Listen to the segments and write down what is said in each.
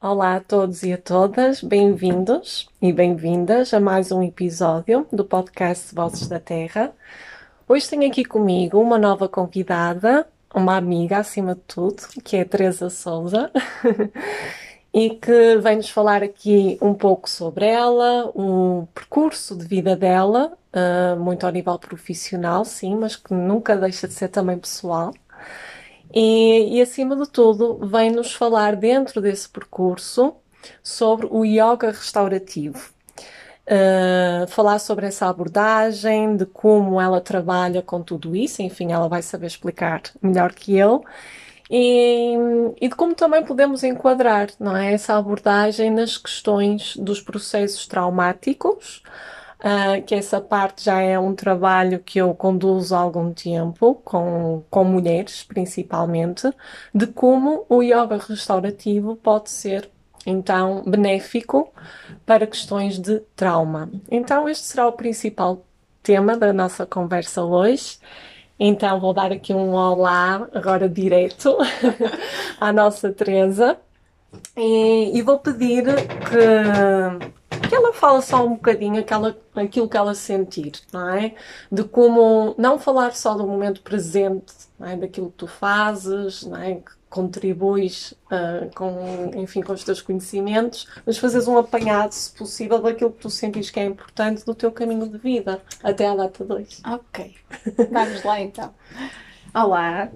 Olá a todos e a todas, bem-vindos e bem-vindas a mais um episódio do podcast Vozes da Terra. Hoje tenho aqui comigo uma nova convidada, uma amiga acima de tudo, que é Teresa Souza, e que vem-nos falar aqui um pouco sobre ela, o percurso de vida dela, uh, muito ao nível profissional, sim, mas que nunca deixa de ser também pessoal. E, e acima de tudo, vem-nos falar dentro desse percurso sobre o yoga restaurativo. Uh, falar sobre essa abordagem, de como ela trabalha com tudo isso, enfim, ela vai saber explicar melhor que eu, e, e, de como também podemos enquadrar não é, essa abordagem nas questões dos processos traumáticos, uh, que essa parte já é um trabalho que eu conduzo há algum tempo, com, com mulheres principalmente, de como o yoga restaurativo pode ser então benéfico para questões de trauma. Então, este será o principal tema da nossa conversa hoje. Então, vou dar aqui um olá, agora direto, à nossa Teresa. E, e, vou pedir que, que ela fale só um bocadinho aquela, aquilo que ela sentir, não é? De como não falar só do momento presente, não é? daquilo que tu fazes, não é? que contribuis uh, com, enfim, com os teus conhecimentos, mas fazeres um apanhado, se possível, daquilo que tu sentes que é importante do teu caminho de vida até à data 2. Ok, vamos lá então. Olá,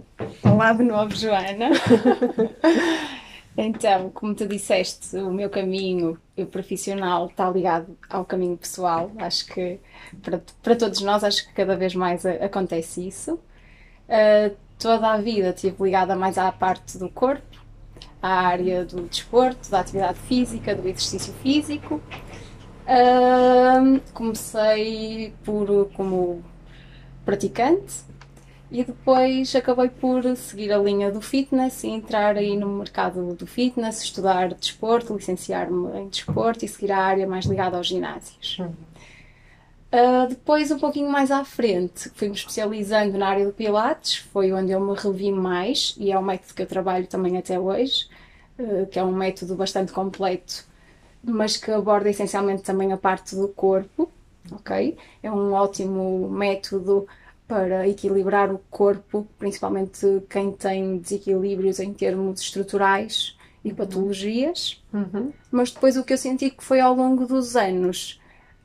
olá de novo, Joana. Então, como tu disseste, o meu caminho profissional está ligado ao caminho pessoal. Acho que para, para todos nós, acho que cada vez mais acontece isso. Uh, toda a vida estive ligada mais à parte do corpo, à área do desporto, da atividade física, do exercício físico. Uh, comecei por como praticante e depois acabei por seguir a linha do fitness e entrar aí no mercado do fitness, estudar desporto, licenciar-me em desporto e seguir a área mais ligada aos ginásios. Uh, depois, um pouquinho mais à frente, fui-me especializando na área do Pilates, foi onde eu me revi mais e é o método que eu trabalho também até hoje, uh, que é um método bastante completo, mas que aborda essencialmente também a parte do corpo, ok? É um ótimo método para equilibrar o corpo, principalmente quem tem desequilíbrios em termos estruturais e uhum. patologias. Uhum. Mas depois o que eu senti que foi ao longo dos anos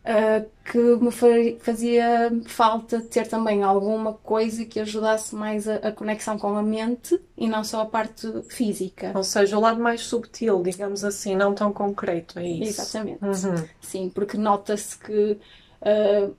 uh, que me fazia falta ter também alguma coisa que ajudasse mais a, a, conexão com a mente e não só a parte física. Ou seja, o lado mais subtil, digamos assim, não tão concreto, é isso? Exatamente. Uhum. Sim, porque nota-se que. Uh,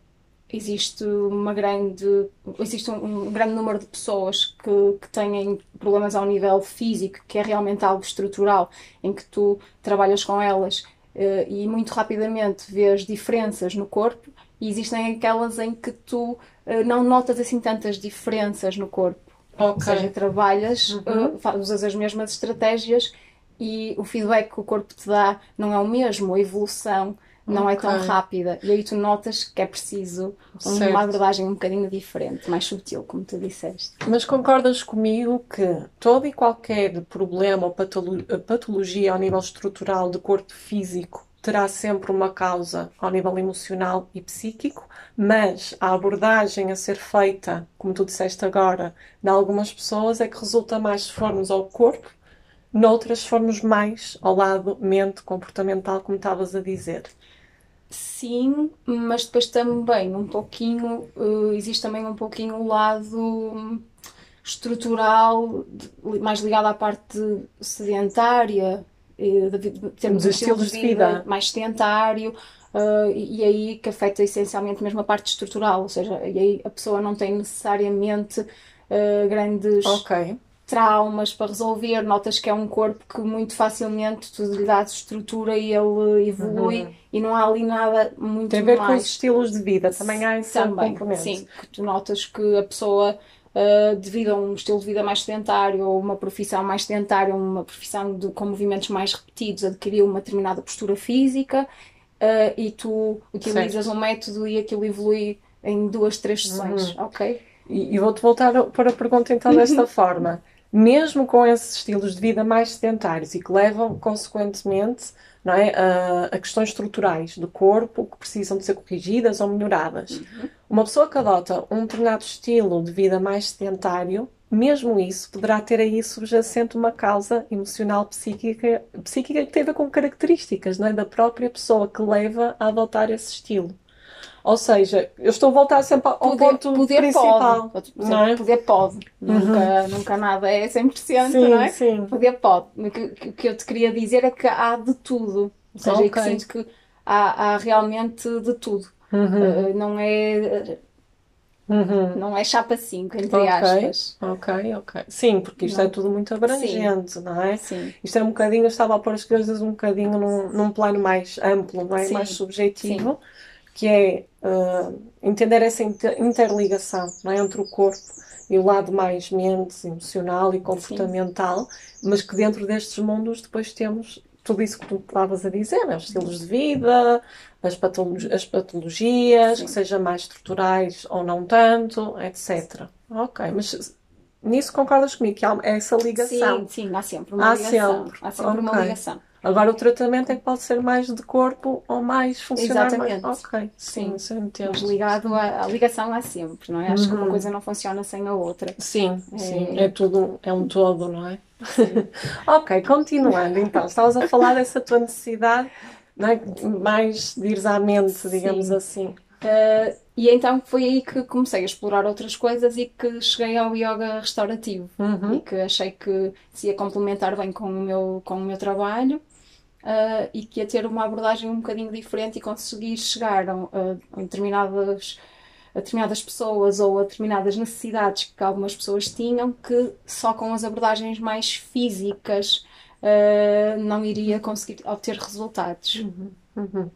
existe uma grande existe um, um, grande número de pessoas que, que têm problemas ao nível físico que é realmente algo estrutural em que tu trabalhas com elas uh, e muito rapidamente vês diferenças no corpo e existem aquelas em que tu uh, não notas assim tantas diferenças no corpo okay. ou seja trabalhas uhum. uh, usas as mesmas estratégias e o feedback que o corpo te dá não é o mesmo a evolução não okay. é tão rápida. E aí tu notas que é preciso certo. uma abordagem um bocadinho diferente, mais subtil, como tu disseste. Mas concordas comigo que todo e qualquer problema ou patologia ao nível estrutural do corpo físico terá sempre uma causa ao nível emocional e psíquico, mas a abordagem a ser feita, como tu disseste agora, de algumas pessoas é que resulta mais se formos ao corpo, noutras formos mais ao lado mente comportamental, como estavas a dizer. Sim, mas depois também um pouquinho, uh, existe também um pouquinho o lado estrutural, mais ligado à parte sedentária, uh, de, de termos um estilo de vida, vida mais sedentário, uh, e, e, aí que afeta essencialmente mesmo a parte estrutural, ou seja, e aí a pessoa não tem necessariamente grandes okay traumas para resolver, notas que é um corpo que muito facilmente tu lhe dás estrutura e ele evolui uhum. e não há ali nada muito Tem a ver mais. com os estilos de vida, também há esse também, Sim, que tu notas que a pessoa Uh, devido a um estilo de vida mais sedentário ou uma profissão mais sedentária, uma profissão de, com movimentos mais repetidos, adquiriu uma determinada postura física uh, e tu utilizas certo. um método e aquilo evolui em duas, três sessões, uhum. ok? E, e vou-te voltar para a pergunta então desta forma mesmo com esses estilos de vida mais sedentários e que levam, consequentemente, não é, a, a questões estruturais do corpo que precisam de ser corrigidas ou melhoradas. Uhum. Uma pessoa que adota um determinado estilo de vida mais sedentário, mesmo isso poderá ter aí subjacente uma causa emocional psíquica, psíquica que tem a ver com características não é, da própria pessoa que leva a adotar esse estilo. Ou seja, eu estou a voltar sempre ao poder, ponto poder principal. Pode. Não é? Poder pode. Uhum. Nunca, nunca nada é 100%, sim, não é? Sim. Poder pode. O que, que eu te queria dizer é que há de tudo. Ou seja, okay. que sinto que há, há realmente de tudo. Uhum. Uh, não é. Uhum. Não é chapa 5, entre okay. aspas. Ok, ok. Sim, porque isto é não. é tudo muito abrangente, Sim. não é? Sim. Isto é um bocadinho, eu estava a pôr as coisas um bocadinho num, num plano mais amplo, não é? Sim. Mais subjetivo. Sim que é uh, entender essa interligação não é? entre o corpo e o lado mais mente, emocional e comportamental, Sim. mas que dentro destes mundos depois temos tudo isso que tu estavas a dizer, né? os estilos de vida, as, patologias, as patologias que sejam mais estruturais ou não tanto, etc. Ok, mas nisso concordas comigo que há essa ligação? Sim, sim, há sempre uma há ligação. Sempre. Há sempre okay. uma ligação. Agora o tratamento é que pode ser mais de corpo ou mais funcional. Exatamente. Mais... Ok, sim, sim entendo. Mas ligado à, à, ligação há sempre, não é? Acho uhum. que uma uhum. coisa não funciona sem a outra. Sim, é... sim, é tudo, é um todo, não é? ok, continuando então, estavas a falar dessa tua necessidade não é? mais de ires à mente, digamos sim. assim. Uh, e então foi aí que comecei a explorar outras coisas e que cheguei ao yoga restaurativo uhum. e que achei que se ia complementar bem com o meu, com o meu trabalho uh, e que ia ter uma abordagem um bocadinho diferente e conseguir chegar a, a, determinadas, a determinadas pessoas ou a determinadas necessidades que algumas pessoas tinham que só com as abordagens mais físicas uh, não iria conseguir obter resultados. Uhum. Uhum.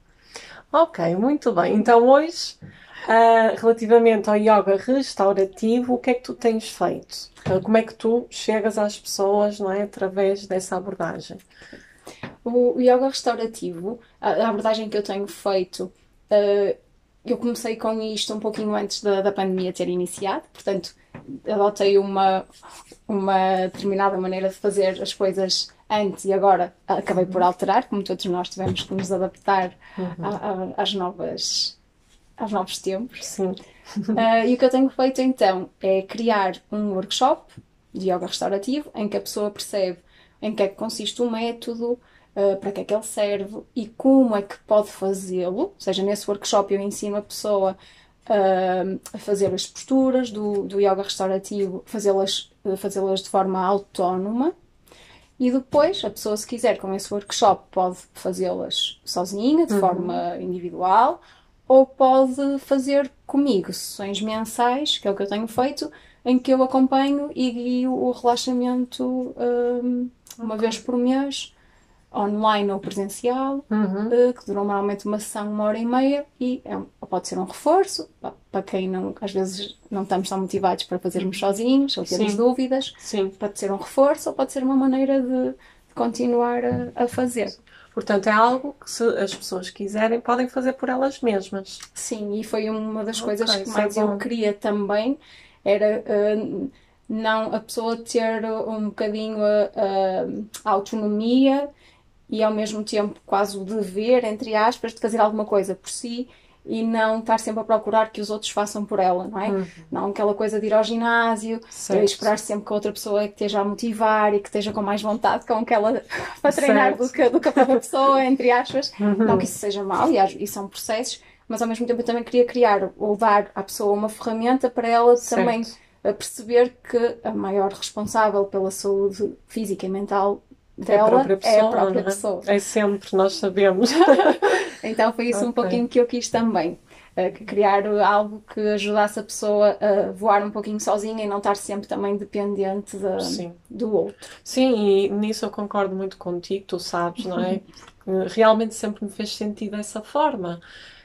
Ok, muito bem. Então hoje, uh, relativamente ao yoga restaurativo, o que é que tu tens feito? Como é que tu chegas às pessoas, não é, através dessa abordagem? O, yoga restaurativo, a, abordagem que eu tenho feito, uh, eu comecei com isto um pouquinho antes da, da pandemia ter iniciado, portanto, adotei uma, uma determinada maneira de fazer as coisas antes e agora acabei por alterar, como todos nós tivemos que nos adaptar uhum. a, a, às novas aos novos tempos. Sim. Uh, e o que eu tenho feito então é criar um workshop de yoga restaurativo em que a pessoa percebe em que é que consiste o método, uh, para que é que ele serve e como é que pode fazê-lo. Ou seja, nesse workshop eu ensino a pessoa uh, a fazer as posturas do, do yoga restaurativo, fazê-las fazê de forma autónoma. E depois, a pessoa, se quiser, com esse workshop, pode fazê-las sozinha, de uhum. forma individual, ou pode fazer comigo sessões mensais, que é o que eu tenho feito, em que eu acompanho e guio o relaxamento um, uma vez por mês, online ou presencial, uhum. uh, que dura normalmente uma sessão, uma hora e meia, e é, pode ser um reforço, para quem não, às vezes não estamos tão motivados para fazermos sozinhos, ou temos Sim. dúvidas, Sim. pode ser um reforço ou pode ser uma maneira de, de continuar a, a fazer. Portanto, é algo que se as pessoas quiserem podem fazer por elas mesmas. Sim, e foi uma das okay, coisas que é mais é eu queria também, era uh, não a pessoa ter um bocadinho a, a, autonomia e ao mesmo tempo quase o dever, entre aspas, de fazer alguma coisa por si e não estar sempre a procurar que os outros façam por ela, não é? Uhum. Não aquela coisa de ir ao ginásio, e esperar sempre que a outra pessoa que esteja a motivar e que esteja com mais vontade com aquela para treinar do que, do que a própria pessoa, entre aspas. Uhum. Não que isso seja mal, e, e são processos, mas ao mesmo tempo eu também queria criar ou dar à pessoa uma ferramenta para ela certo. também eh, perceber que a maior responsável pela saúde física e mental dela é a própria pessoa. É, a própria é? pessoa. é sempre, nós sabemos. então foi isso okay. um pouquinho que eu quis também. Uh, criar algo que ajudasse a pessoa a voar um pouquinho sozinha e não estar sempre também dependente de, do outro. Sim, e nisso eu concordo muito contigo, tu sabes, não é? Realmente sempre me fez sentido dessa forma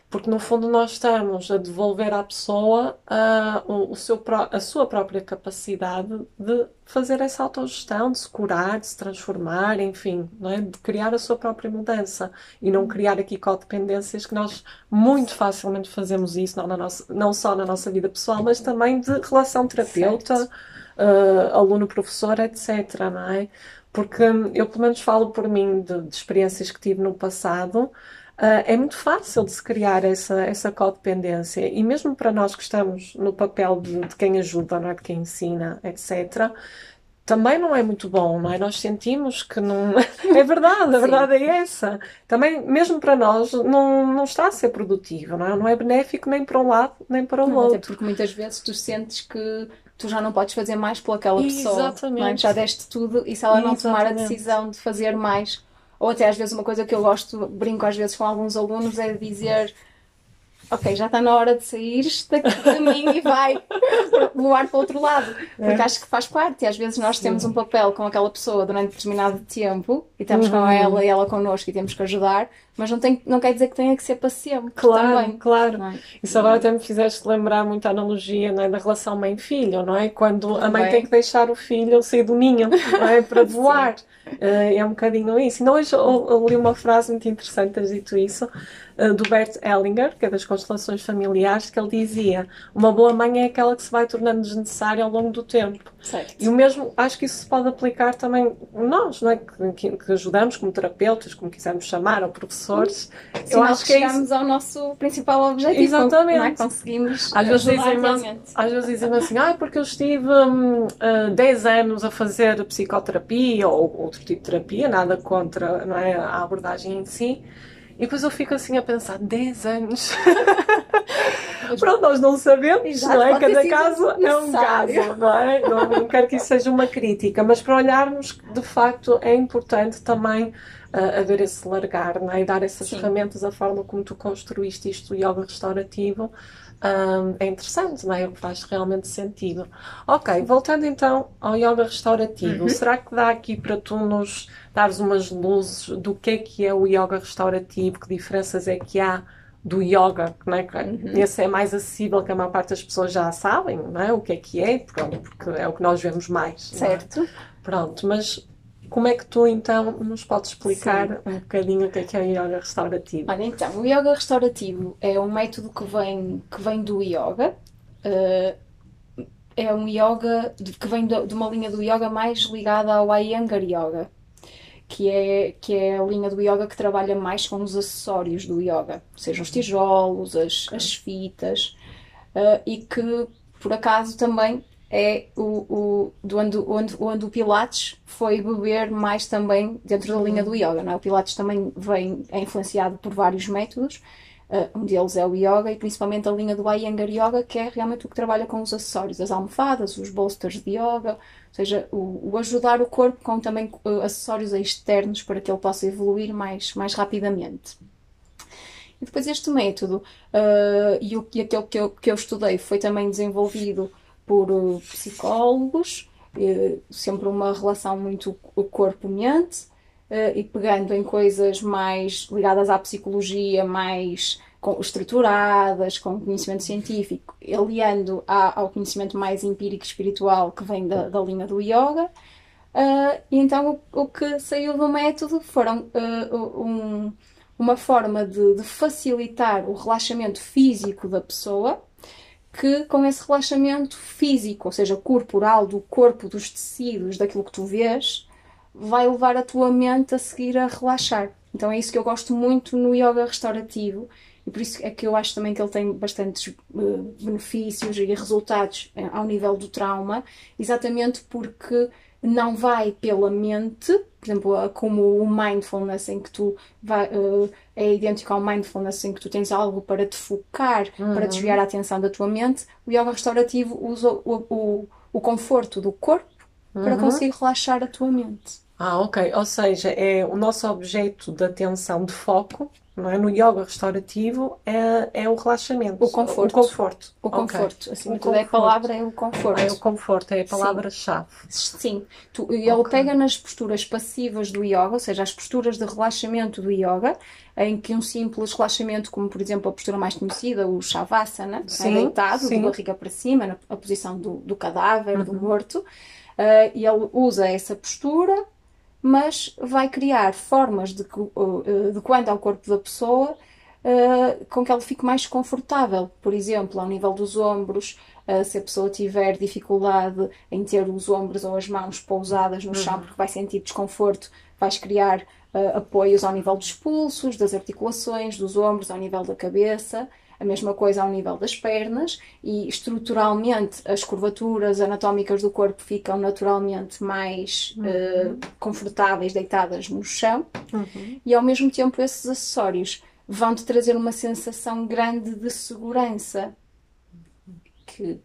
porque no fundo nós estamos a devolver à pessoa uh, o, o, seu, a sua própria capacidade de fazer essa autogestão, de se curar, de se transformar, enfim, não é? de criar a sua própria mudança e não criar aqui codependências que nós muito facilmente fazemos isso, não, na nossa, não só na nossa vida pessoal, mas também de relação terapeuta. uh, aluno-professor, etc, não é? Porque eu, pelo menos, falo por mim de, de experiências que tive no passado, Uh, é muito fácil de se criar essa, essa codependência. E mesmo para nós que estamos no papel de, de quem ajuda, não é? de quem ensina, etc., também não é muito bom, não é? Nós sentimos que não. É verdade, a verdade é essa. Também, mesmo para nós, não, não está a ser produtivo, não é? Não é benéfico nem para um lado nem para o não, outro. Até porque muitas vezes tu sentes que tu já não podes fazer mais pelaquela pessoa. Exatamente. É? Já deste tudo e se ela não tomar a decisão de fazer mais ou até às vezes uma coisa que eu gosto, brinco às vezes com alguns alunos, é dizer ok, já está na hora de sair daqui de mim e vai voar para o outro lado. Porque é. acho que faz parte. E às vezes nós temos um papel com aquela pessoa durante determinado tempo e estamos uhum. com ela e ela connosco e temos que ajudar, mas não, tem, não quer dizer que tenha que ser para sempre. Claro, também. claro. É? Isso agora até me fizeste lembrar muito a analogia é, da relação mãe-filho, não é? Quando a mãe tem que deixar o filho sair do ninho é? para voar. Uh, é um bocadinho isso. Então hoje eu, eu li uma frase muito interessante, tens dito isso, uh, do Bert Hellinger, que é das constelações familiares, que ele dizia: uma boa mãe é aquela que se vai tornando desnecessária ao longo do tempo. Certo. E o mesmo, acho que isso se pode aplicar também nós, não é? que, que, que ajudamos como terapeutas, como quisermos chamar, ou professores. Sim, eu acho que é chegamos ao nosso principal objetivo. Exatamente. Não é? Conseguimos às vezes dizem Às vezes dizem assim, ah, porque eu estive um, uh, 10 anos a fazer psicoterapia ou outro tipo de terapia, nada contra não é, a abordagem em si. E depois eu fico assim a pensar, 10 anos. Pronto, nós não sabemos, Exato, não é? Cada caso é um caso, não é? Não, não quero que isso seja uma crítica, mas para olharmos, de facto, é importante também uh, haver esse largar, não é? E dar essas Sim. ferramentas, a forma como tu construíste isto, o yoga restaurativo, um, é interessante, não é? Que faz realmente sentido. Ok, voltando então ao yoga restaurativo, uhum. será que dá aqui para tu nos dares umas luzes do que é que é o yoga restaurativo, que diferenças é que há do yoga, não é? Uhum. Esse é mais acessível que a maior parte das pessoas já sabem, não é? O que é que é, pronto, porque é o que nós vemos mais. É? Certo. É? Pronto, mas como é que tu então nos podes explicar Sim. um bocadinho o que é, que é o yoga restaurativo? Olha, então, o yoga restaurativo é um método que vem, que vem do yoga. Uh, é um yoga que vem de, de uma linha do yoga mais ligada ao Iyengar Yoga, que é, que é a linha do yoga que trabalha mais com os acessórios do yoga, sejam os tijolos, as, as fitas, uh, e que por acaso também é o, o do onde, onde, onde o Pilates foi beber mais também dentro da linha do yoga. Não é? O Pilates também vem, é influenciado por vários métodos, uh, um deles é o yoga e principalmente a linha do Iyengar Yoga, que é realmente o que trabalha com os acessórios, as almofadas, os bolsters de yoga, ou seja, o, o ajudar o corpo com também uh, acessórios externos para que ele possa evoluir mais, mais rapidamente. E depois este método, uh, e, o, e aquele que eu, que eu estudei foi também desenvolvido por eh, psicólogos, eh, sempre uma relação muito corpo-mente, eh, e pegando em coisas mais ligadas à psicologia, mais estruturadas, com conhecimento científico, aliando ao conhecimento mais empírico espiritual que vem da, da linha do yoga. E então o, que saiu do método foram um, uma forma de, de, facilitar o relaxamento físico da pessoa que com esse relaxamento físico, ou seja, corporal, do corpo, dos tecidos, daquilo que tu vês, vai levar a tua mente a seguir a relaxar. Então é isso que eu gosto muito no yoga restaurativo e por isso é que eu acho também que ele tem bastantes uh, benefícios e resultados uh, ao nível do trauma, exatamente porque não vai pela mente, por exemplo, como o mindfulness, em que tu vai, uh, é idêntico ao mindfulness, em que tu tens algo para te focar, uhum. para desviar a atenção da tua mente, o yoga restaurativo usa o, o, o conforto do corpo uhum. para conseguir relaxar a tua mente. Ah, ok. Ou seja, é o nosso objeto de atenção de foco não é? No yoga restaurativo é, é o relaxamento. O conforto. O conforto. O conforto. Okay. Assim, o tudo é a palavra é o conforto. É o conforto, é a palavra-chave. Sim. Sim. Tu, ele okay. pega nas posturas passivas do yoga, ou seja, as posturas de relaxamento do yoga, em que um simples relaxamento, como por exemplo a postura mais conhecida, o Shavasana, é sim, é deitado, sim. de barriga para cima, na, a posição do, do cadáver, uhum. do morto, uh, e ele usa essa postura mas vai criar formas de, eh, de quando ao corpo da pessoa uh, com que ela fique mais confortável. Por exemplo, ao nível dos ombros, Uh, se a pessoa tiver dificuldade em ter os ombros ou as mãos pousadas no chão, porque vai sentir desconforto, vais criar uh, apoios ao nível dos pulsos, das articulações, dos ombros, ao nível da cabeça. A mesma coisa ao nível das pernas e estruturalmente as curvaturas anatómicas do corpo ficam naturalmente mais uhum. uh, confortáveis deitadas no chão uhum. e ao mesmo tempo esses acessórios vão-te trazer uma sensação grande de segurança que,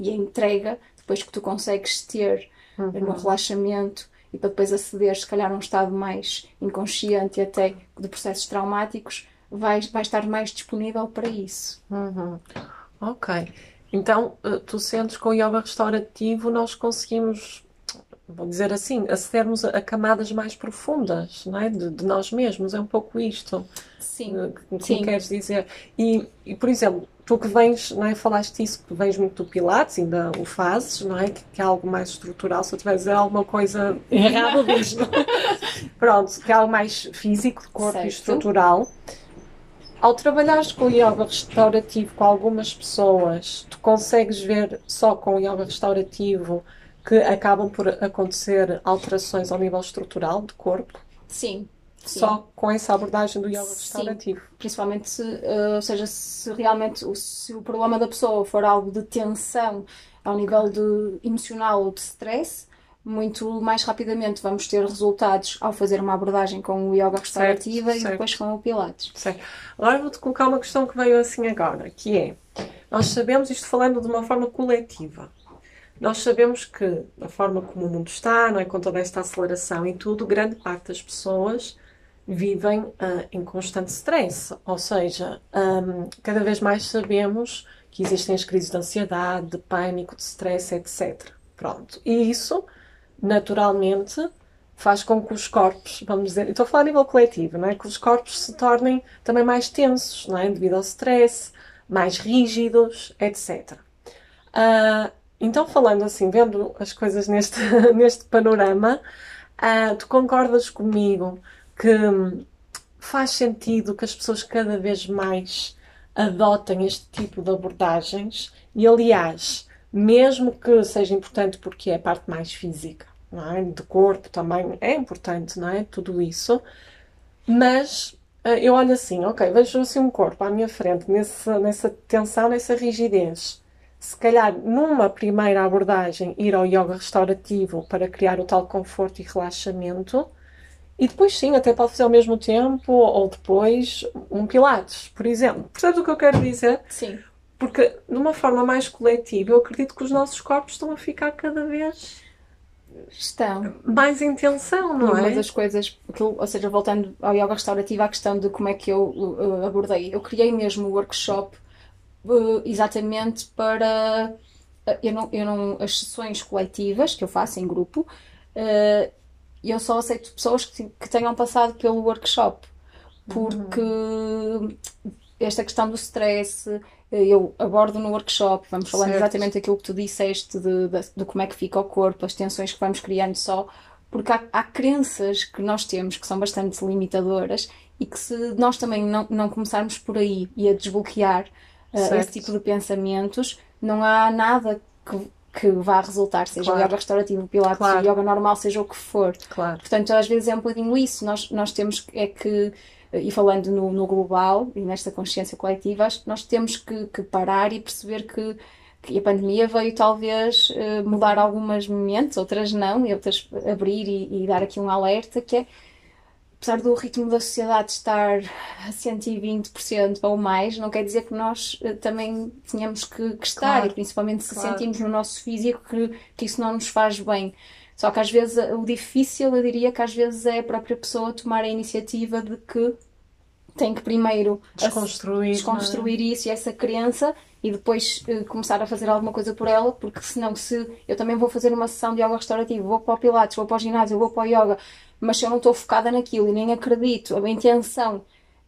e a entrega depois que tu consegues ter uhum. no relaxamento e para depois aceder se calhar a um estado mais inconsciente e até de processos traumáticos vai, vai estar mais disponível para isso. Uhum. Ok. Então, eh, tu sentes que com o yoga restaurativo nós conseguimos, vou dizer assim, acedermos a, camadas mais profundas não é? de, de nós mesmos. É um pouco isto Sim. Eh, que, que Sim. queres dizer. E, e, por exemplo, tu que vens, não é? falaste isso, que vens muito do Pilates, ainda o fazes, não é? Que, que é algo mais estrutural. Se eu tiver a dizer alguma coisa errada, diz Pronto, que é algo mais físico, de corpo certo. e estrutural. Ao trabalhares com o yoga restaurativo com algumas pessoas, tu consegues ver só com o yoga restaurativo que acabam por acontecer alterações ao nível estrutural do corpo? Sim. Sim. Só com essa abordagem do yoga restaurativo. Sim. Principalmente se, uh, ou seja, se realmente se o problema da pessoa for algo de tensão ao nível de emocional ou de stress, muito mais rapidamente vamos ter resultados ao fazer uma abordagem com o yoga restaurativa certo, e certo. depois com o pilates. Certo. Agora vou-te colocar uma questão que veio assim agora, que é, nós sabemos, isto falando de uma forma coletiva, nós sabemos que a forma como o mundo está, não é, com toda esta aceleração e tudo, grande parte das pessoas vivem uh, em constante stress, ou seja, um, cada vez mais sabemos que existem as crises de ansiedade, de pânico, de stress, etc. Pronto. E isso naturalmente faz com que os corpos, vamos dizer, estou a falar a nível coletivo, não é? que os corpos se tornem também mais tensos, não é? devido ao stress, mais rígidos, etc. Uh, ah, então, falando assim, vendo as coisas neste, neste panorama, uh, tu concordas comigo que faz sentido que as pessoas cada vez mais adotem este tipo de abordagens e, aliás, mesmo que seja importante porque é a parte mais física, não é? De corpo também é importante, não é? Tudo isso. Mas eh, eu olho assim, ok, vejo assim um corpo à minha frente, nessa, nessa tensão, nessa rigidez. Se calhar, numa primeira abordagem, ir ao yoga restaurativo para criar o tal conforto e relaxamento, e depois sim, até pode fazer ao mesmo tempo, ou depois um pilates, por exemplo. Percebes o que eu quero dizer? Sim. Porque, de uma forma mais coletiva, eu acredito que os nossos corpos estão a ficar cada vez estão mais em tensão, não e é? Uma das coisas, que, ou seja, voltando ao yoga restaurativo, à questão de como é que eu uh, abordei. Eu criei mesmo o workshop uh, exatamente para. Uh, eu não, eu não, as sessões coletivas que eu faço em grupo, eu só aceito pessoas que, que tenham passado pelo workshop. Porque uhum. esta questão do stress, eu abordo no workshop, vamos falando certo. exatamente aquilo que tu disseste de, de, de, como é que fica o corpo, as tensões que vamos criando só, porque há, há crenças que nós temos que são bastante limitadoras e que se nós também não, não começarmos por aí e a desbloquear uh, esse tipo de pensamentos, não há nada que, que vá resultar, seja claro. yoga restaurativo, pilates, claro. yoga normal, seja o que for. Claro. Portanto, às vezes é um bocadinho isso, nós, nós temos é que e falando no, no, global e nesta consciência coletiva, acho que nós temos que, que parar e perceber que, que, a pandemia veio talvez eh, mudar algumas mentes, outras não, e outras abrir e, e, dar aqui um alerta que é apesar do ritmo da sociedade estar a 120% ou mais, não quer dizer que nós uh, também tenhamos que, que estar, claro, e principalmente se claro. sentimos no nosso físico que, que isso não nos faz bem. Só que às vezes o difícil, eu diria que às vezes é a própria pessoa tomar a iniciativa de que tem que primeiro desconstruir, desconstruir é? isso e essa crença e depois uh, começar a fazer alguma coisa por ela, porque senão se eu também vou fazer uma sessão de yoga restaurativo, vou para o pilates, vou para o ginásio, vou para o yoga, mas se eu não estou focada naquilo e nem acredito, a intenção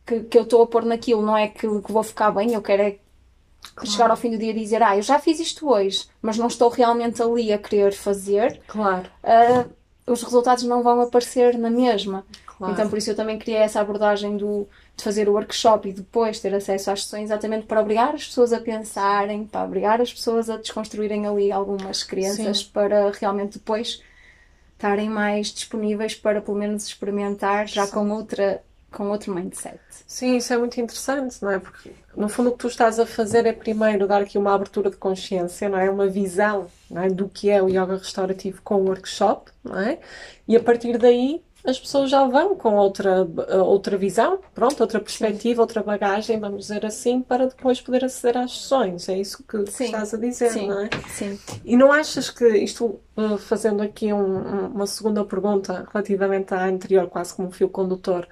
que, que eu estou a pôr naquilo não é que, que vou ficar bem, eu quero é Claro. chegar ao fim do dia e dizer, ah, eu já fiz isto hoje, mas não estou realmente ali a querer fazer, claro. Uh, os resultados não vão aparecer na mesma. Claro. Então, por isso eu também criei essa abordagem do, de fazer o workshop e depois ter acesso às sessões, exatamente para obrigar as pessoas a pensarem, para obrigar as pessoas a desconstruírem ali algumas crenças, Sim. para realmente depois estarem mais disponíveis para pelo menos experimentar já com outra com outro mindset. Sim, isso é muito interessante, não é? Porque no fundo o que tu estás a fazer é primeiro dar aqui uma abertura de consciência, não é? Uma visão, não é? do que é o yoga restaurativo com o workshop, não é? E a partir daí as pessoas já vão com outra, outra visão, pronto, outra perspectiva, outra bagagem, vamos dizer assim, para depois poder aceder às sessões. É isso que, que Sim. estás a dizer, Sim. não é? Sim. E não achas que isto, uh, fazendo aqui um- um- uma segunda pergunta relativamente à anterior, quase como um fio condutor,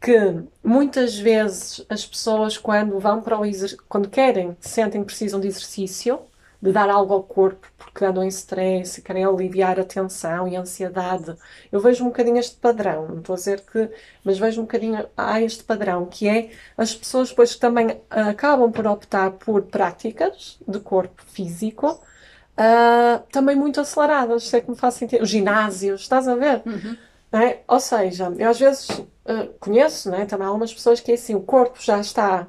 que muitas vezes as pessoas quando vão para o exer- quando querem, sentem que precisam de exercício, de dar algo ao corpo, porque andam em stress e querem aliviar a tensão e a ansiedade. Eu vejo um bocadinho este padrão, não estou a dizer que, mas vejo um bocadinho, há este padrão, que é as pessoas depois também acabam por optar por práticas de corpo físico, ah, também muito aceleradas, se é que me faz sentido. Os ginásios, estás a ver? Não é? Ou seja, eu às vezes ah, conheço é? também algumas pessoas que é assim, o corpo já está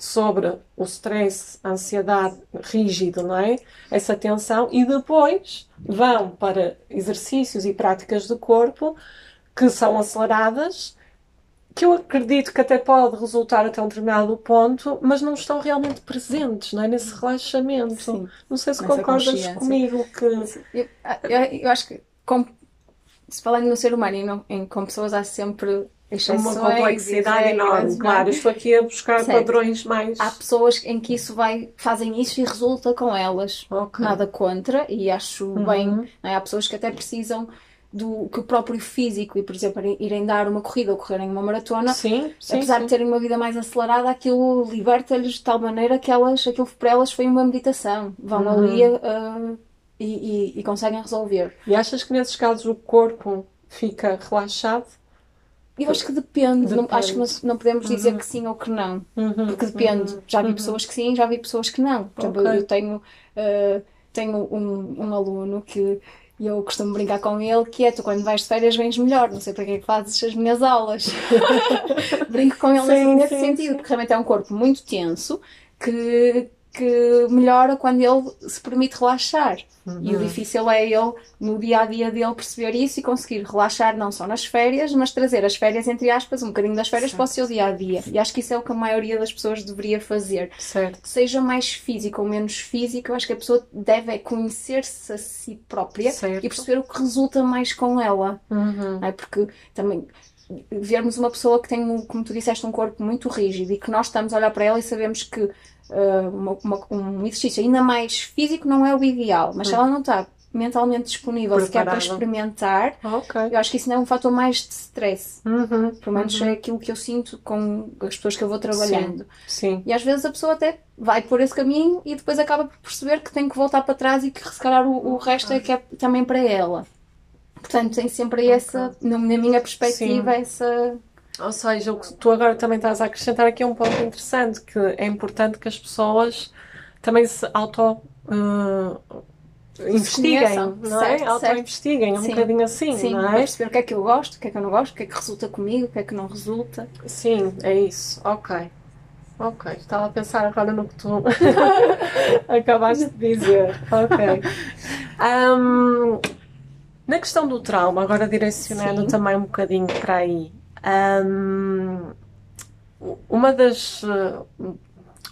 sobre o stress, a ansiedade rígido, não é? Essa tensão, e depois vão para exercícios e práticas de corpo que são aceleradas, que eu acredito que até pode resultar até um determinado ponto, mas não estão realmente presentes, não é? Nesse relaxamento. Sim. Não sei se concordas comigo que Eu, eu, eu acho que, com, se falando no ser humano e não- em, com pessoas, há sempre exceções uma complexidade regras, enorme. é? Claro, estou aqui a buscar Certo. padrões mais. Há pessoas em que isso vai, fazem isso e resulta com elas. Ok. Nada contra, e acho Uhum. bem. é? Há pessoas que até precisam do que o próprio físico, e por exemplo, irem dar uma corrida ou correrem uma maratona, Sim, sim. apesar sim. de terem uma vida mais acelerada, aquilo liberta-lhes de tal maneira que elas, aquilo para elas foi uma meditação. Vão Uhum. ali ah, e, e- e conseguem resolver. E achas que nesses casos o corpo fica relaxado? Eu acho que depende, Não, Depende. acho que não, não podemos dizer que sim ou que não. Uhum, Porque depende. Já vi pessoas que sim, já vi pessoas que não. Por exemplo, eu tenho, eh, tenho um, um aluno que eu costumo brincar com ele, que é tu quando vais de férias vens melhor, não sei para que é que fazes as minhas aulas. Brinco com ele Sim, nesse sim, sentido, sim. porque realmente é um corpo muito tenso que, que melhora quando ele se permite relaxar. E o Uhum. difícil é ele, no dia a dia dele, perceber isso e conseguir relaxar não só nas férias, mas trazer as férias, entre aspas, um bocadinho das férias para o seu dia a dia. E acho que isso é o que a maioria das pessoas deveria fazer. Certo. Seja mais físico ou menos físico, eu acho que a pessoa deve é conhecer-se a si própria Certo. e perceber o que resulta mais com ela. Uhum. É? Porque também vermos uma pessoa que tem, como tu disseste, um corpo muito rígido e que nós estamos a olhar para ela e sabemos que uma- uma- um exercício ainda mais físico não é o ideal, mas se ela não está mentalmente disponível sequer para Preparada. experimentar, Ok. eu acho que isso não é um fator mais de stress. Uhum. Pelo menos é aquilo que eu sinto com as pessoas que eu vou trabalhando. Sim. E às vezes a pessoa até vai por esse caminho e depois acaba por perceber que tem que voltar para trás e que se calhar o, o resto é que é também para ela. Portanto, tem sempre essa, na, na minha perspectiva, Sim. essa. Ou seja, o que tu agora também estás a acrescentar aqui é um ponto interessante, que é importante que as pessoas também se auto eh, investiguem, conheçam. não é? Auto-investiguem, um Sim. bocadinho assim, Sim, não é? perceber o que é que eu gosto, o que é que eu não gosto, o que é que resulta comigo, o que é que não resulta. Sim, é isso. Ok. Ok. Estava a pensar agora no que tu acabaste de dizer. Ok. Ahm, na questão do trauma, agora direcionando Sim. também um bocadinho para aí. Ahm, uma das. eh,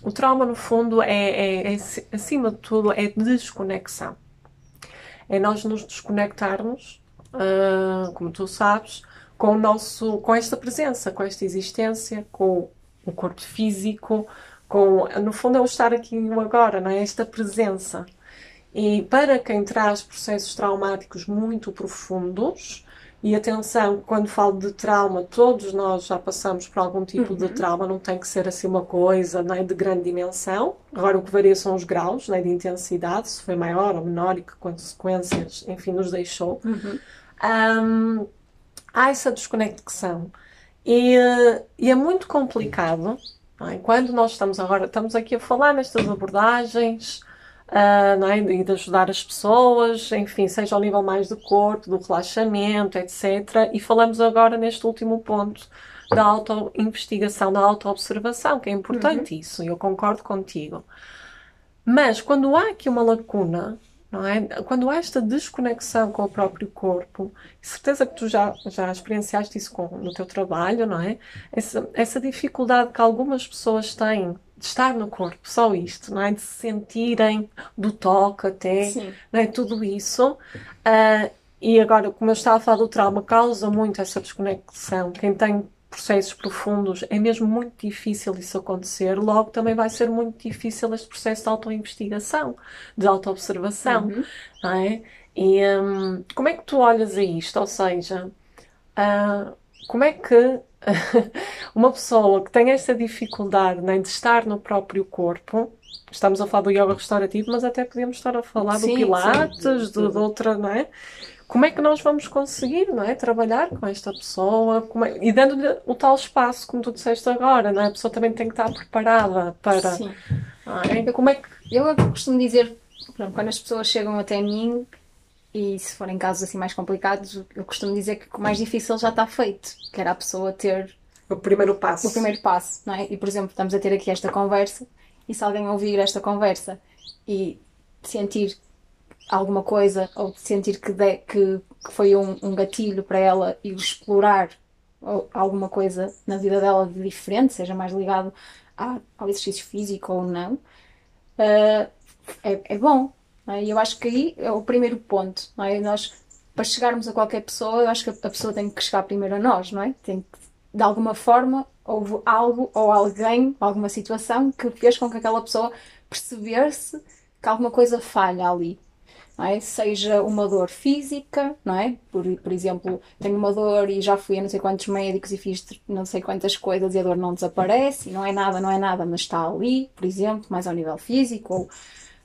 o trauma, no fundo, é, é- é, acima de tudo, é desconexão. É nós nos desconectarmos, ah, como tu sabes, com o nosso, com esta presença, com esta existência, com o corpo físico, com, no fundo é o estar aqui e agora, não é? Esta presença. E para quem traz processos traumáticos muito profundos, e atenção, quando falo de trauma, todos nós já passamos por algum tipo de trauma, não tem que ser assim uma coisa não é, de grande dimensão. Agora, o que varia são os graus não é, de intensidade, se foi maior ou menor e que consequências, enfim, nos deixou. Hum, há essa desconexão. E, e é muito complicado, é? quando nós estamos agora, estamos aqui a falar nestas abordagens, uh, não é? e de ajudar as pessoas, enfim, seja ao nível mais do corpo, do relaxamento, etc. E falamos agora neste último ponto da auto-investigação, da auto-observação, que é importante uhum. isso, eu concordo contigo. Mas quando há aqui uma lacuna, não é? Quando há esta desconexão com o próprio corpo, certeza que tu já, já experienciaste isso com, no teu trabalho, não é? Essa, essa dificuldade que algumas pessoas têm de estar no corpo, só isto, não é? De se sentirem do toque até, Sim. não é? Tudo isso. Uh, e agora, como eu estava a falar do trauma, causa muito essa desconexão. Quem tem processos profundos, é mesmo muito difícil isso acontecer, logo também vai ser muito difícil este processo de autoinvestigação, de autoobservação, uhum. não é? E um, como é que tu olhas a isto? Ou seja, uh, como é que uma pessoa que tem esta dificuldade né, de estar no próprio corpo, estamos a falar do yoga restaurativo, mas até podemos estar a falar sim, do pilates, sim. De, de outra, não é? como é que nós vamos conseguir, não é? Trabalhar com esta pessoa é, e dando-lhe o tal espaço, como tu disseste agora, não é? A pessoa também tem que estar preparada para. Sim. É? Como é que... Eu costumo dizer, quando as pessoas chegam até mim, e se forem casos assim mais complicados, eu costumo dizer que o mais difícil já está feito, que era a pessoa ter o primeiro passo. O primeiro passo, não é? E por exemplo, estamos a ter aqui esta conversa, e se alguém ouvir esta conversa e sentir alguma coisa ou sentir que, de, que, que, foi um, um, gatilho para ela e explorar alguma coisa na vida dela de diferente, seja mais ligado a, ao exercício físico ou não, uh, é, é, bom. É? E eu acho que aí é o primeiro ponto. Não é? Nós, para chegarmos a qualquer pessoa, eu acho que a pessoa tem que chegar primeiro a nós, não é? Tem que, de alguma forma, houve algo ou alguém, alguma situação que fez com que aquela pessoa percebesse que alguma coisa falha ali é? seja uma dor física, não é? Por, por exemplo, tenho uma dor e já fui a não sei quantos médicos e fiz não sei quantas coisas e a dor não desaparece, e não é nada, não é nada, mas está ali, por exemplo, mais ao nível físico ou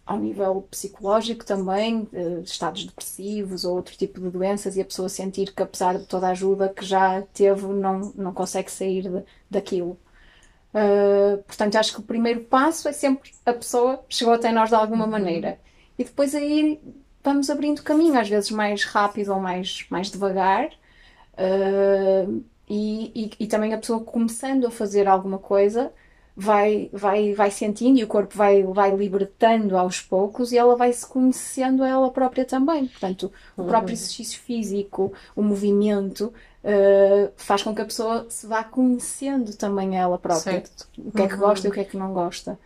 ao nível psicológico também, estados depressivos ou outro tipo de doenças, e a pessoa sentir que, apesar de toda a ajuda que já teve, não, não consegue sair de, daquilo. Uh, portanto, acho que o primeiro passo é sempre a pessoa chegou até nós de alguma uhum. maneira. E depois aí vamos abrindo caminho, às vezes mais rápido ou mais, mais devagar. Uh, e, e, e, também a pessoa começando a fazer alguma coisa vai, vai, vai sentindo e o corpo vai, vai libertando aos poucos e ela vai se conhecendo a ela própria também. Portanto, o próprio exercício físico, o movimento, uh, faz com que a pessoa se vá conhecendo também a ela própria. Certo. O que é que gosta e o que é que não gosta.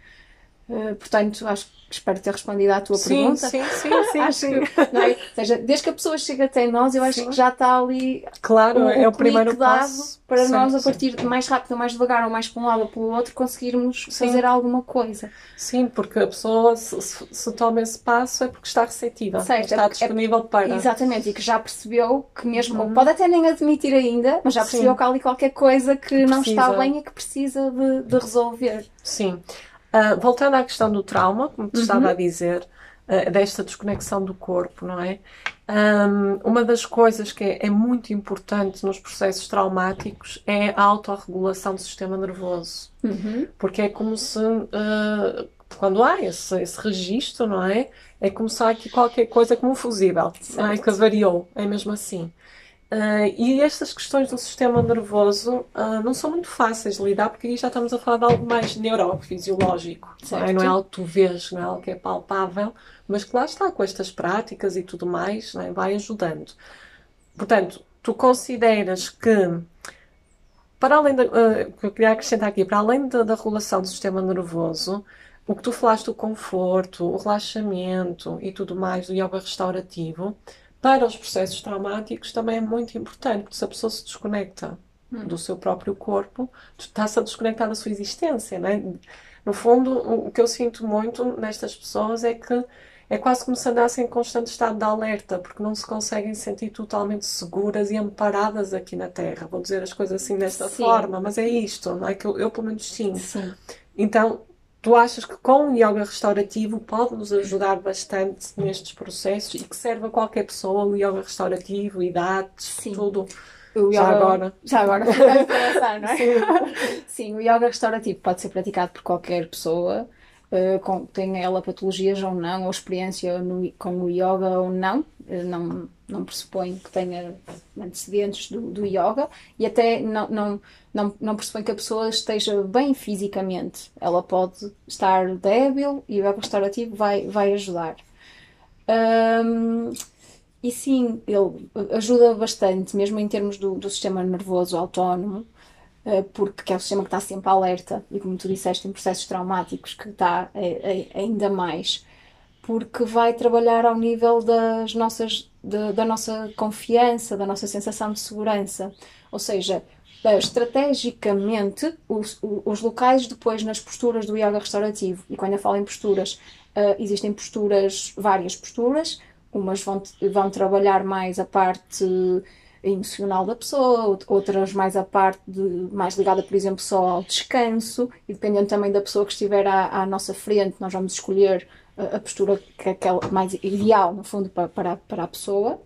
Uh, portanto, acho espero ter respondido à tua sim, pergunta. Sim, sim, sim. acho sim. Que, não é? Ou seja, desde que a pessoa chega até nós, eu acho sim. que já está ali. Claro, o, é o, o primeiro passo. Para sim, nós, a partir de mais rápido, ou mais devagar, ou mais para um lado ou pelo outro, conseguirmos fazer alguma coisa. Sim, porque a pessoa, se, se, se, toma esse passo, é porque está receptiva. Certo, está é, disponível para. Exatamente, e que já percebeu que mesmo. Uhum. Pode até nem admitir ainda, mas já percebeu que há ali qualquer coisa que, que não está bem e que precisa de, de resolver. Sim. Uh, voltando à questão do trauma, como te uhum. estava a dizer, uh, desta desconexão do corpo, não é? Um, uma das coisas que é, é, muito importante nos processos traumáticos é a autorregulação do sistema nervoso. Uhum. Porque é como se, uh, quando há esse, esse registro, não é? É como se há aqui qualquer coisa como um fusível, não é? Que variou, é mesmo assim. Uh, e estas questões do sistema nervoso uh, não são muito fáceis de lidar, porque aí já estamos a falar de algo mais neurofisiológico. Não é? não é algo que tu vês, não é algo que é palpável, mas que lá está, com estas práticas e tudo mais, é? vai ajudando. Portanto, tu consideras que, para além da. Uh, eu queria acrescentar aqui, para além da, da regulação do sistema nervoso, o que tu falaste do conforto, o relaxamento e tudo mais do yoga restaurativo para os processos traumáticos também é muito importante, porque se a pessoa se desconecta hum. do seu próprio corpo, está-se a desconectar da sua existência, né? No fundo, o que eu sinto muito nestas pessoas é que é quase como se andassem em constante estado de alerta, porque não se conseguem sentir totalmente seguras e amparadas aqui na Terra. Vou dizer as coisas assim desta Sim. forma, mas é isto, não é? Que eu, eu pelo menos sinto. Sim. Então, Tu achas que com o yoga restaurativo pode nos ajudar bastante nestes processos e que serve a qualquer pessoa o yoga restaurativo, idades, Sim. tudo? O yoga, já agora. Já agora, pensar, não é? Sim. Sim, o yoga restaurativo pode ser praticado por qualquer pessoa. uh, com, tenha ela patologias ou não, ou experiência no, com o yoga ou não, uh, não, não pressupõe que tenha antecedentes do, do yoga e até não, não, não, não pressupõe que a pessoa esteja bem fisicamente. Ela pode estar débil e o yoga restaurativo vai, vai ajudar. Um, e sim, ele ajuda bastante, mesmo em termos do, do sistema nervoso autónomo, eh, porque é o sistema que está sempre alerta e, como tu disseste, em processos traumáticos, que está é, é, ainda mais, porque vai trabalhar ao nível das nossas, de, da nossa confiança, da nossa sensação de segurança. Ou seja, eh, estrategicamente, os, os locais depois nas posturas do yoga restaurativo, e quando eu falo em posturas, uh, existem posturas, várias posturas, umas vão, vão trabalhar mais a parte emocional da pessoa, outras mais a parte de, mais ligada, por exemplo, só ao descanso, e dependendo também da pessoa que estiver à, à nossa frente, nós vamos escolher a, postura que é aquela mais ideal, no fundo, para, para, para a pessoa.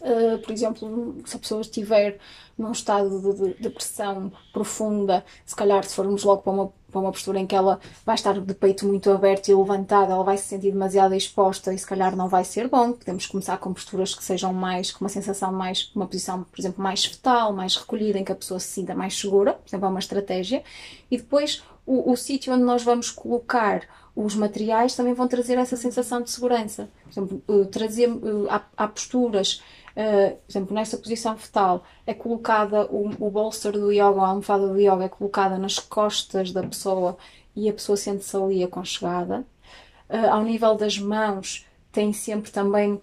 Uh, por exemplo, se a pessoa estiver num estado de, de depressão profunda, se calhar se formos logo para uma, para uma postura em que ela vai estar de peito muito aberto e levantado, ela vai se sentir demasiado exposta e se calhar não vai ser bom. Podemos começar com posturas que sejam mais, com uma sensação mais, uma posição, por exemplo, mais fetal, mais recolhida, em que a pessoa se sinta mais segura, por exemplo, é uma estratégia. E depois o, o sítio onde nós vamos colocar os materiais também vão trazer essa sensação de segurança. Por exemplo, trazer, uh, há, há posturas Uh, por exemplo, nesta posição fetal é colocada o, o bolster do yoga, a almofada do yoga é colocada nas costas da pessoa e a pessoa sente-se ali aconchegada. Ao nível das mãos, tem sempre também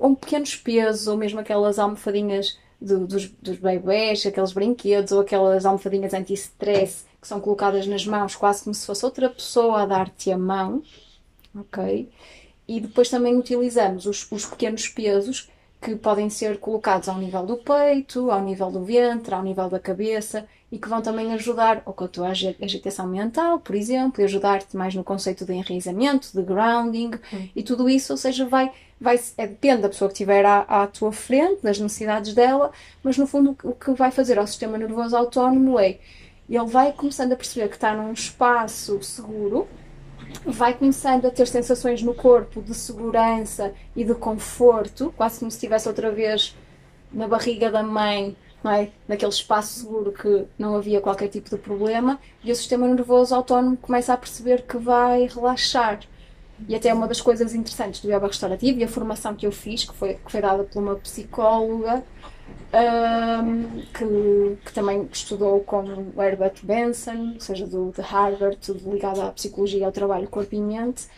um pequenos pesos, ou mesmo aquelas almofadinhas do, dos, dos bebés, aqueles brinquedos, ou aquelas almofadinhas anti-stress que são colocadas nas mãos, quase como se fosse outra pessoa a dar-te a mão. Ok? E depois também utilizamos os, os pequenos pesos que podem ser colocados ao nível do peito, ao nível do ventre, ao nível da cabeça e que vão também ajudar ou com a tua agitação mental, por exemplo, e ajudar-te mais no conceito de enraizamento, de grounding hum. e tudo isso, ou seja, vai, vai é, depende da pessoa que estiver à, à tua frente, das necessidades dela, mas no fundo o que vai fazer ao sistema nervoso autónomo é ele vai começando a perceber que está num espaço seguro vai começando a ter sensações no corpo de segurança e de conforto, quase como se estivesse outra vez na barriga da mãe, não é? naquele espaço seguro que não havia qualquer tipo de problema, e o sistema nervoso autónomo começa a perceber que vai relaxar. E até uma das coisas interessantes do yoga restaurativo e a formação que eu fiz, que foi, que foi dada por uma psicóloga, um, que, que, também estudou com o Herbert Benson, ou seja, do, de Harvard, tudo ligado à psicologia ao trabalho corpo e mente,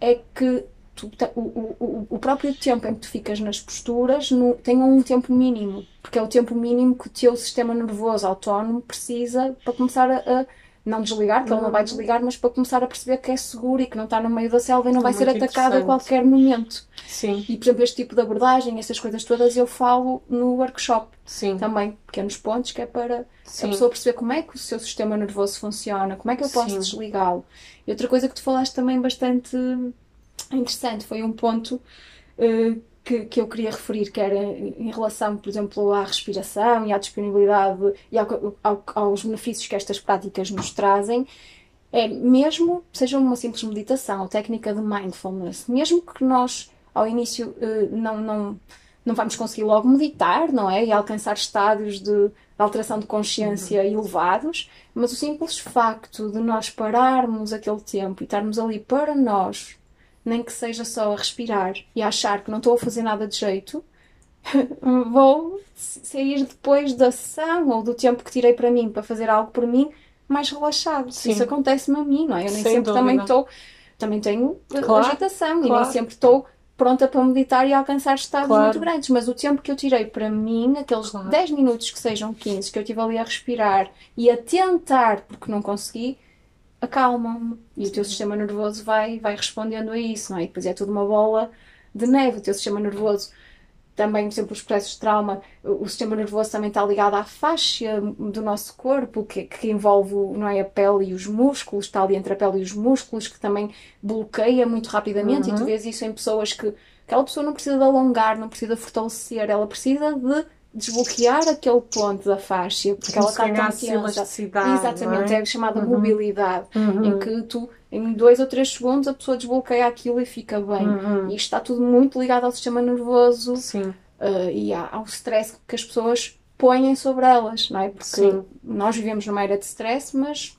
é que tu, o, o, o próprio tempo em que tu ficas nas posturas no, tem um tempo mínimo, porque é o tempo mínimo que o teu sistema nervoso autónomo precisa para começar a, a não desligar, que ele não vai desligar, mas para começar a perceber que é seguro e que não está no meio da selva e não é vai ser atacado a qualquer momento. Sim. E, por exemplo, este tipo de abordagem, essas coisas todas, eu falo no workshop. Sim. Também, pequenos pontos, que é para Sim. a pessoa perceber como é que o seu sistema nervoso funciona, como é que eu posso desligá-lo. E outra coisa que tu falaste também bastante interessante foi um ponto uh, que, que eu queria referir, que era em relação, por exemplo, à respiração e à disponibilidade e ao, ao, aos benefícios que estas práticas nos trazem, é mesmo, seja uma simples meditação ou técnica de mindfulness, mesmo que nós ao início eh, não, não, não vamos conseguir logo meditar, não é? E alcançar estádios de, de alteração de consciência uhum. elevados, mas o simples facto de nós pararmos aquele tempo e estarmos ali para nós, nem que seja só a respirar e a achar que não estou a fazer nada de jeito, vou sair depois da ação ou do tempo que tirei para mim para fazer algo por mim mais relaxado. Sim. Isso acontece-me a mim, não é? Eu nem Sem sempre dúvida. também estou. Também tenho claro, agitação claro. e nem sempre estou pronta para meditar e alcançar estados claro. muito grandes. Mas o tempo que eu tirei para mim, aqueles claro. 10 minutos que sejam 15, que eu estive ali a respirar e a tentar, porque não consegui, acalmam-me. E Sim. o teu sistema nervoso vai, vai respondendo a isso, não é? E depois é tudo uma bola de neve. O teu sistema nervoso também, por exemplo, os processos de trauma, o sistema nervoso também está ligado à faixa do nosso corpo, que, que envolve não é, a pele e os músculos, está ali entre a pele e os músculos, que também bloqueia muito rapidamente. Uhum. E tu uhum. vês isso em pessoas que aquela pessoa não precisa de alongar, não precisa de fortalecer, ela precisa de desbloquear aquele ponto da faixa, porque ela está tão tensa. Exatamente, é? é chamada uhum. mobilidade, uhum. em que tu em dois ou três segundos a pessoa desbloqueia aquilo e fica bem. Uhum. E isto está tudo muito ligado ao sistema nervoso uh, e ao stress que as pessoas põem sobre elas, não é? Porque Sim. nós vivemos numa era de stress, mas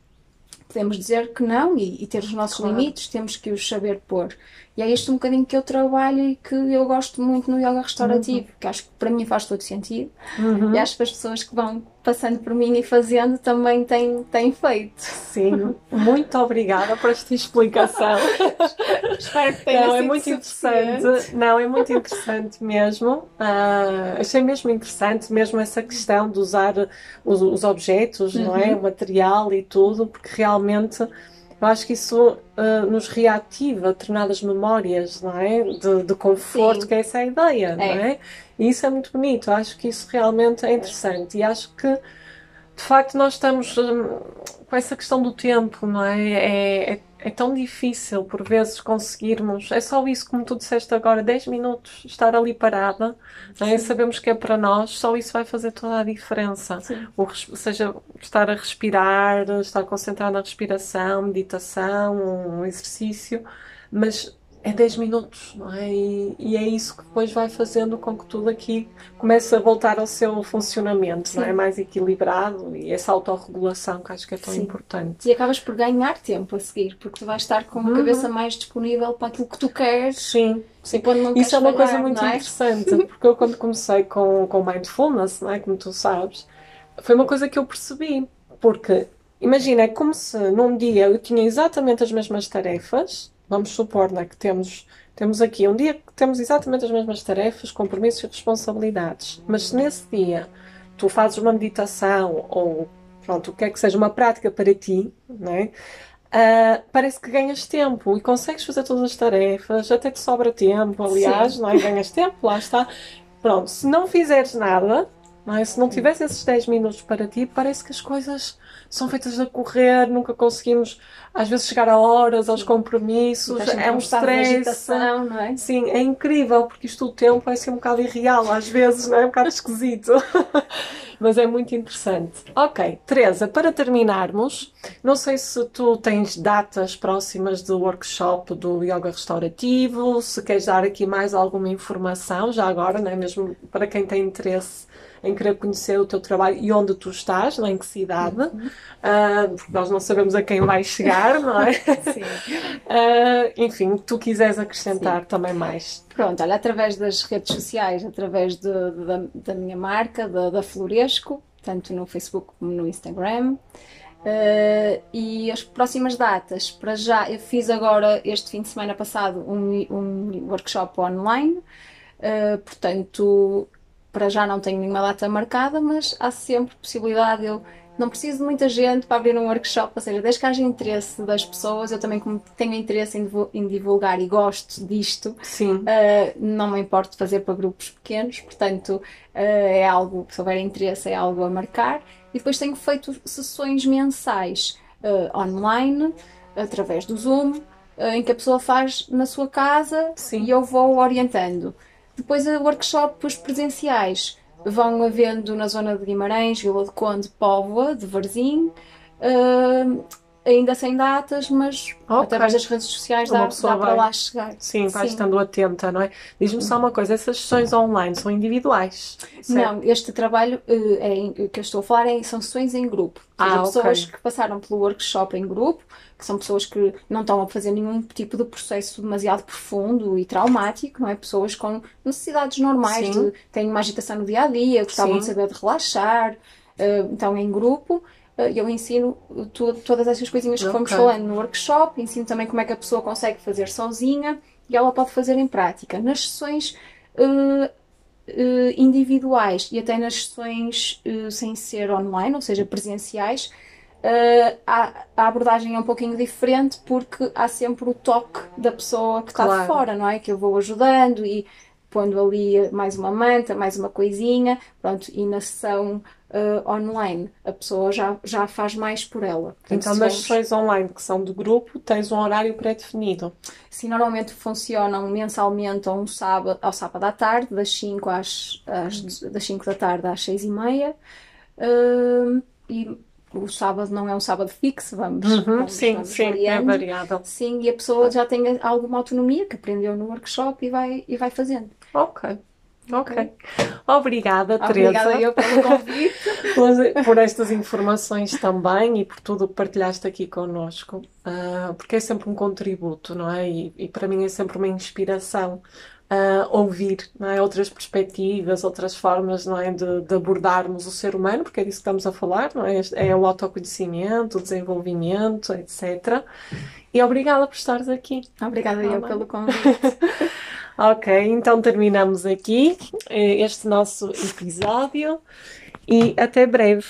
podemos dizer que não e, e ter os nossos Claro. limites, temos que os saber pôr. E é este um bocadinho que eu trabalho e que eu gosto muito no yoga restaurativo, que acho que para mim faz todo sentido. Uhum. E acho que as pessoas que vão passando por mim e fazendo também têm, têm feito. Sim. Muito obrigada por esta explicação. Espero que tenha Não, é sido muito suficiente. interessante. Não, é muito interessante mesmo. Ah, achei mesmo interessante mesmo essa questão de usar os, os objetos, não é? Uhum. O material e tudo, porque realmente eu acho que isso ah, nos reativa determinadas memórias, não é? De, de conforto, Sim. que essa é a ideia, não É. é? E isso é muito bonito. Eu acho que isso realmente é interessante. E acho que de facto nós estamos hum, com essa questão do tempo, não é? É, é, é tão difícil por vezes conseguirmos. É só isso, como tu disseste agora, 10 minutos, estar ali parada, não é? sabemos que é para nós, só isso vai fazer toda a diferença. Sim. O seja estar a respirar, estar concentrado na respiração, meditação, um exercício, mas é 10 minutos, não é? E, e é isso que depois vai fazendo com que tudo aqui comece a voltar ao seu funcionamento, não é? Sim. Mais equilibrado e essa autorregulação que acho que é tão Sim. importante. E acabas por ganhar tempo a seguir, porque tu vais estar com a Uhum. cabeça mais disponível para aquilo que tu queres. Sim, sim. Quando não Isso é uma coisa falhar, muito é? interessante, porque eu quando comecei com, com mindfulness, não é? como tu sabes, foi uma coisa que eu percebi, porque imagina, é como se num dia eu tinha exatamente as mesmas tarefas, vamos supor né, que temos, temos aqui um dia que temos exatamente as mesmas tarefas, compromissos e responsabilidades, mas se nesse dia tu fazes uma meditação ou pronto, o que é que seja uma prática para ti, não é? Ah, parece que ganhas tempo e consegues fazer todas as tarefas, até te sobra tempo, aliás, Sim. não é? Ganhas tempo, lá está. Pronto, se não fizeres nada, não é? se não tiveres esses 10 minutos para ti, parece que as coisas são feitas a correr, nunca conseguimos, às vezes, chegar a horas, aos compromissos, é um stress. não é? Sim, é incrível, porque isto do tempo parece ser um bocado irreal, às vezes, não é? Um bocado esquisito. Mas é muito interessante. Ok, Teresa, para terminarmos, não sei se tu tens datas próximas do workshop do Yoga Restaurativo, se queres dar aqui mais alguma informação, já agora, não é? Mesmo para quem tem interesse em querer conhecer o teu trabalho e onde tu estás, em que cidade, Ah, porque nós não sabemos a quem vai chegar, não é? Sim. Ah, enfim, tu quiseres acrescentar também mais. Pronto, olha, através das redes sociais, através de- de- da, da minha marca, da, da Floresco, tanto no Facebook como no Instagram. Eh, e as próximas datas, para já, eu fiz agora, este fim de semana passado, um, um workshop online, Eh, portanto, para já não tenho nenhuma data marcada, mas há sempre possibilidade. Eu não preciso de muita gente para abrir um workshop, ou seja, desde que haja interesse das pessoas, eu também, como tenho interesse em divu- em divulgar e gosto disto, Sim. Uh, não me importo de fazer para grupos pequenos, portanto uh, é algo, se houver interesse, é algo a marcar. E depois tenho feito sessões mensais uh, online, através do Zoom, em que a pessoa faz na sua casa Sim. e eu vou orientando. Depois, workshops presenciais vão havendo na zona de Guimarães, Vila de Conde, Póvoa, de Varzim. uh, ainda sem datas, mas Ok. através das redes sociais dá, pessoa dá para lá chegar. Sim, vai Sim. estando atenta, não é? Diz-me só uma coisa, essas sessões online são individuais? certo? Não, este trabalho eh, é em- que eu estou a falar é, são sessões em grupo. Seja, Ah, pessoas que passaram pelo workshop em grupo, que são pessoas que não estão a fazer nenhum tipo de processo demasiado profundo e traumático, não é? Pessoas com necessidades normais, de, têm uma agitação no dia a dia, gostavam Sim. de saber de relaxar, eh, então em grupo. Eh, Eu ensino tu- todas essas coisinhas que fomos Ok. falando no workshop, ensino também como é que a pessoa consegue fazer sozinha e ela pode fazer em prática. Nas sessões eh, eh, individuais e até nas sessões eh, sem ser online, ou seja, presenciais, a, a abordagem é um pouquinho diferente porque há sempre o toque da pessoa que está Claro. de fora, não é? Que eu vou ajudando e pondo ali mais uma manta, mais uma coisinha, pronto, e na sessão eh, online a pessoa já, já faz mais por ela. Portanto, Então, nas vamos- sessões online que são de grupo, tens um horário pré-definido. Sim, normalmente funcionam mensalmente ao, um sábado, ao sábado à tarde, das 5, às, às, das 5 da tarde às 6 e meia. Hum, e o sábado não é um sábado fixo, vamos, Uhum, vamos, sim, vamos sim, é variando. variável. Sim, e a pessoa já tem alguma autonomia que aprendeu no workshop e vai, e vai fazendo. Ok, ok. Obrigada, Obrigada Teresa, eu pelo convite. por, estas informações também e por tudo o que partilhaste aqui connosco, Ah, porque é sempre um contributo, não é? E, e para mim é sempre uma inspiração. ah, ouvir, não é? Outras perspectivas, outras formas, não é? De, de abordarmos o ser humano, porque é disso que estamos a falar, não é? É o autoconhecimento, o desenvolvimento, etc. E obrigada por estares aqui. Obrigada eu bem. pelo convite. Ok, então terminamos aqui eh, este nosso episódio e até breve.